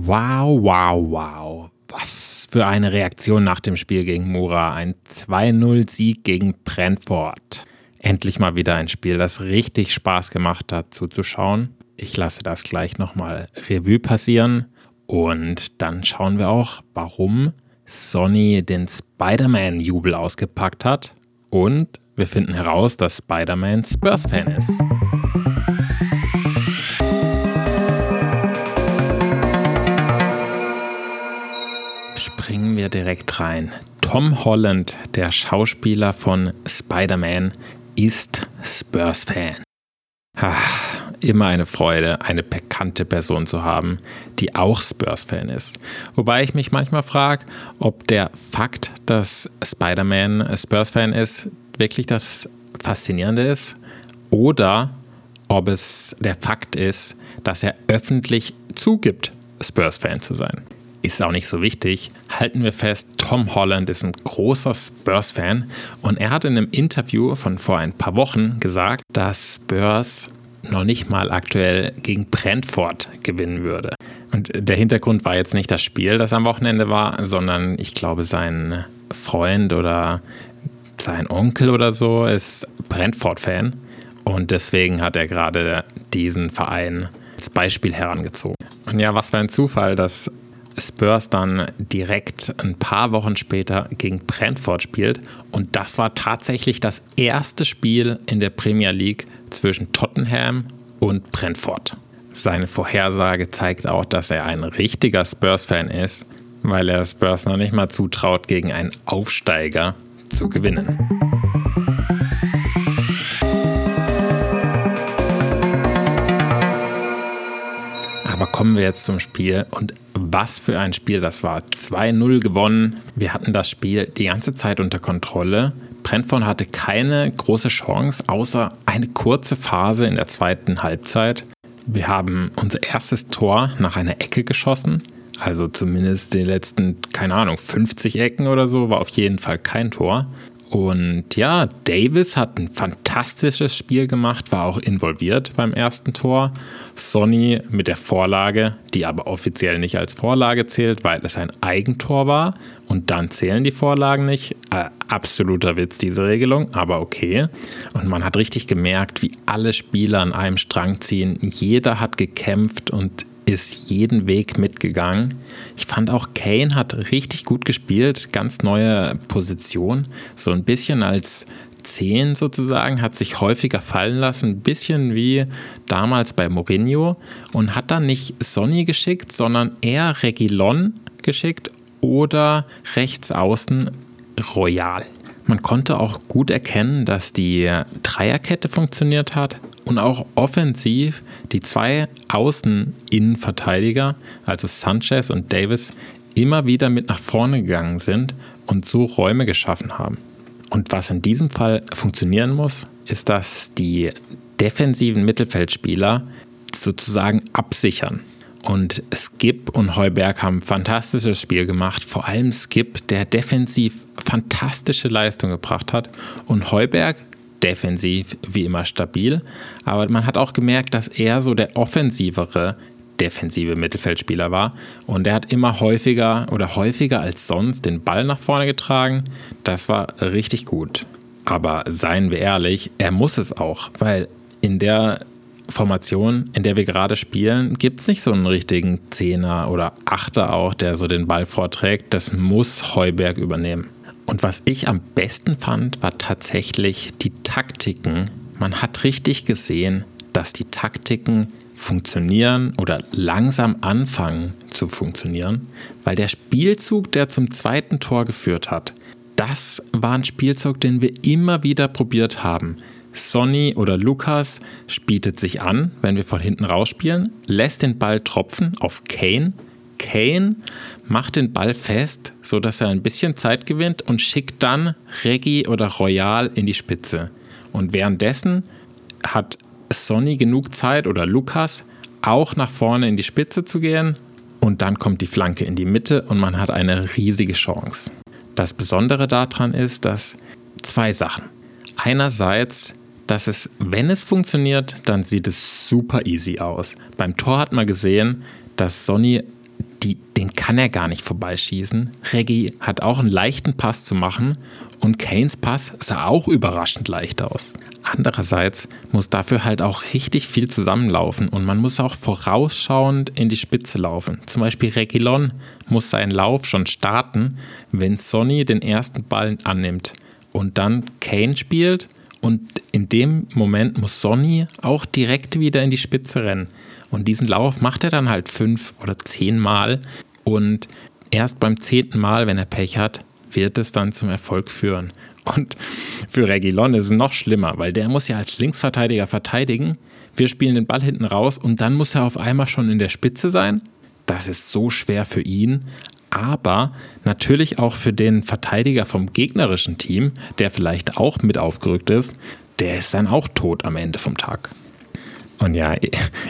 Wow, wow, wow. Was für eine Reaktion nach dem Spiel gegen Mura. Ein 2-0-Sieg gegen Brentford. Endlich mal wieder ein Spiel, das richtig Spaß gemacht hat zuzuschauen. Ich lasse das gleich nochmal Revue passieren. Und dann schauen wir auch, warum Sony den Spider-Man-Jubel ausgepackt hat. Und wir finden heraus, dass Spider-Man Spurs-Fan ist. Wir direkt rein. Tom Holland, der Schauspieler von Spider-Man, ist Spurs-Fan. Immer eine Freude, eine bekannte Person zu haben, die auch Spurs-Fan ist. Wobei ich mich manchmal frage, ob der Fakt, dass Spider-Man Spurs-Fan ist, wirklich das Faszinierende ist oder ob es der Fakt ist, dass er öffentlich zugibt, Spurs-Fan zu sein ist auch nicht so wichtig. Halten wir fest, Tom Holland ist ein großer Spurs-Fan und er hat in einem Interview von vor ein paar Wochen gesagt, dass Spurs noch nicht mal aktuell gegen Brentford gewinnen würde. Und der Hintergrund war jetzt nicht das Spiel, das am Wochenende war, sondern ich glaube, sein Freund oder sein Onkel oder so ist Brentford-Fan und deswegen hat er gerade diesen Verein als Beispiel herangezogen. Und ja, was für ein Zufall, dass Spurs dann direkt ein paar Wochen später gegen Brentford spielt. Und das war tatsächlich das erste Spiel in der Premier League zwischen Tottenham und Brentford. Seine Vorhersage zeigt auch, dass er ein richtiger Spurs-Fan ist, weil er Spurs noch nicht mal zutraut, gegen einen Aufsteiger zu gewinnen. Kommen wir jetzt zum Spiel und was für ein Spiel das war. 2-0 gewonnen. Wir hatten das Spiel die ganze Zeit unter Kontrolle. Brentford hatte keine große Chance, außer eine kurze Phase in der zweiten Halbzeit. Wir haben unser erstes Tor nach einer Ecke geschossen. Also zumindest die letzten, keine Ahnung, 50 Ecken oder so, war auf jeden Fall kein Tor. Und ja, Davis hat ein fantastisches Spiel gemacht, war auch involviert beim ersten Tor. Sonny mit der Vorlage, die aber offiziell nicht als Vorlage zählt, weil es ein Eigentor war. Und dann zählen die Vorlagen nicht. Äh, absoluter Witz, diese Regelung, aber okay. Und man hat richtig gemerkt, wie alle Spieler an einem Strang ziehen. Jeder hat gekämpft und ist jeden Weg mitgegangen. Ich fand auch Kane hat richtig gut gespielt, ganz neue Position, so ein bisschen als 10 sozusagen, hat sich häufiger fallen lassen, ein bisschen wie damals bei Mourinho und hat dann nicht Sonny geschickt, sondern eher Regilon geschickt oder rechts außen Royal. Man konnte auch gut erkennen, dass die Dreierkette funktioniert hat und auch offensiv die zwei Außen-Innenverteidiger, also Sanchez und Davis, immer wieder mit nach vorne gegangen sind und so Räume geschaffen haben. Und was in diesem Fall funktionieren muss, ist, dass die defensiven Mittelfeldspieler sozusagen absichern. Und Skip und Heuberg haben ein fantastisches Spiel gemacht. Vor allem Skip, der defensiv fantastische Leistung gebracht hat. Und Heuberg defensiv wie immer stabil. Aber man hat auch gemerkt, dass er so der offensivere defensive Mittelfeldspieler war. Und er hat immer häufiger oder häufiger als sonst den Ball nach vorne getragen. Das war richtig gut. Aber seien wir ehrlich, er muss es auch, weil in der Formation, in der wir gerade spielen, gibt es nicht so einen richtigen Zehner oder Achter auch, der so den Ball vorträgt. Das muss Heuberg übernehmen. Und was ich am besten fand, war tatsächlich die Taktiken. Man hat richtig gesehen, dass die Taktiken funktionieren oder langsam anfangen zu funktionieren, weil der Spielzug, der zum zweiten Tor geführt hat, das war ein Spielzug, den wir immer wieder probiert haben. Sonny oder Lukas bietet sich an, wenn wir von hinten rausspielen, lässt den Ball tropfen auf Kane. Kane macht den Ball fest, sodass er ein bisschen Zeit gewinnt und schickt dann Reggie oder Royal in die Spitze. Und währenddessen hat Sonny genug Zeit oder Lukas auch nach vorne in die Spitze zu gehen und dann kommt die Flanke in die Mitte und man hat eine riesige Chance. Das Besondere daran ist, dass zwei Sachen. Einerseits dass es, wenn es funktioniert, dann sieht es super easy aus. Beim Tor hat man gesehen, dass Sonny die, den kann er gar nicht vorbeischießen. Reggie hat auch einen leichten Pass zu machen und Kanes Pass sah auch überraschend leicht aus. Andererseits muss dafür halt auch richtig viel zusammenlaufen und man muss auch vorausschauend in die Spitze laufen. Zum Beispiel Regilon muss seinen Lauf schon starten, wenn Sonny den ersten Ball annimmt und dann Kane spielt und in dem Moment muss Sonny auch direkt wieder in die Spitze rennen. Und diesen Lauf macht er dann halt fünf oder zehn Mal. Und erst beim zehnten Mal, wenn er Pech hat, wird es dann zum Erfolg führen. Und für Regilon ist es noch schlimmer, weil der muss ja als Linksverteidiger verteidigen. Wir spielen den Ball hinten raus und dann muss er auf einmal schon in der Spitze sein. Das ist so schwer für ihn, aber natürlich auch für den Verteidiger vom gegnerischen Team, der vielleicht auch mit aufgerückt ist, der ist dann auch tot am Ende vom Tag. Und ja,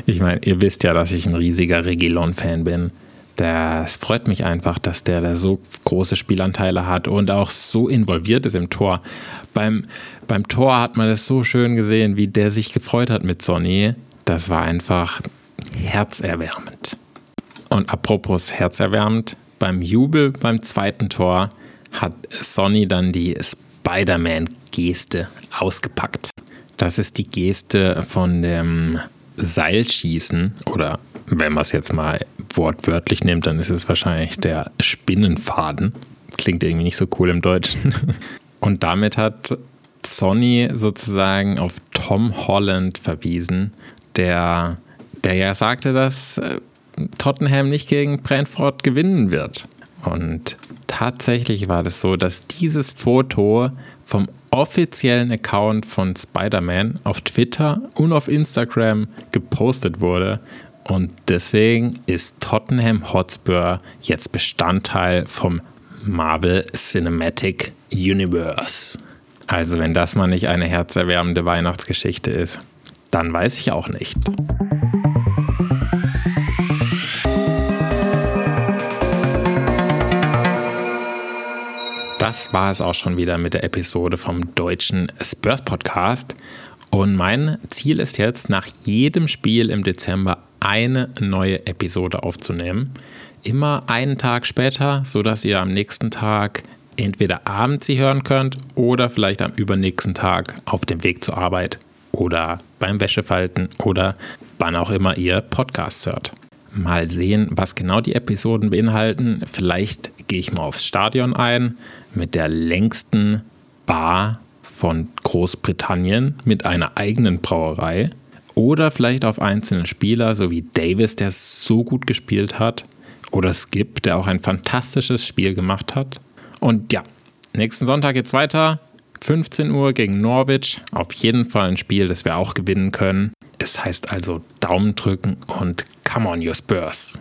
ich meine, ihr wisst ja, dass ich ein riesiger Regilon-Fan bin. Das freut mich einfach, dass der da so große Spielanteile hat und auch so involviert ist im Tor. Beim, beim Tor hat man das so schön gesehen, wie der sich gefreut hat mit Sonny. Das war einfach herzerwärmend. Und apropos herzerwärmend, beim Jubel beim zweiten Tor hat Sonny dann die Spider-Man-Geste ausgepackt. Das ist die Geste von dem Seilschießen oder wenn man es jetzt mal wortwörtlich nimmt, dann ist es wahrscheinlich der Spinnenfaden. Klingt irgendwie nicht so cool im Deutschen. Und damit hat Sonny sozusagen auf Tom Holland verwiesen, der, der ja sagte, dass äh, Tottenham nicht gegen Brentford gewinnen wird. Und tatsächlich war das so, dass dieses Foto vom offiziellen Account von Spider-Man auf Twitter und auf Instagram gepostet wurde. Und deswegen ist Tottenham Hotspur jetzt Bestandteil vom Marvel Cinematic Universe. Also wenn das mal nicht eine herzerwärmende Weihnachtsgeschichte ist, dann weiß ich auch nicht. Das war es auch schon wieder mit der Episode vom deutschen Spurs Podcast. Und mein Ziel ist jetzt, nach jedem Spiel im Dezember eine neue Episode aufzunehmen. Immer einen Tag später, sodass ihr am nächsten Tag entweder abends sie hören könnt oder vielleicht am übernächsten Tag auf dem Weg zur Arbeit oder beim Wäschefalten oder wann auch immer ihr Podcasts hört. Mal sehen, was genau die Episoden beinhalten. Vielleicht gehe ich mal aufs Stadion ein mit der längsten Bar von Großbritannien mit einer eigenen Brauerei. Oder vielleicht auf einzelne Spieler, so wie Davis, der so gut gespielt hat. Oder Skip, der auch ein fantastisches Spiel gemacht hat. Und ja, nächsten Sonntag geht's weiter. 15 Uhr gegen Norwich. Auf jeden Fall ein Spiel, das wir auch gewinnen können. Es heißt also Daumen drücken und come on, your Spurs.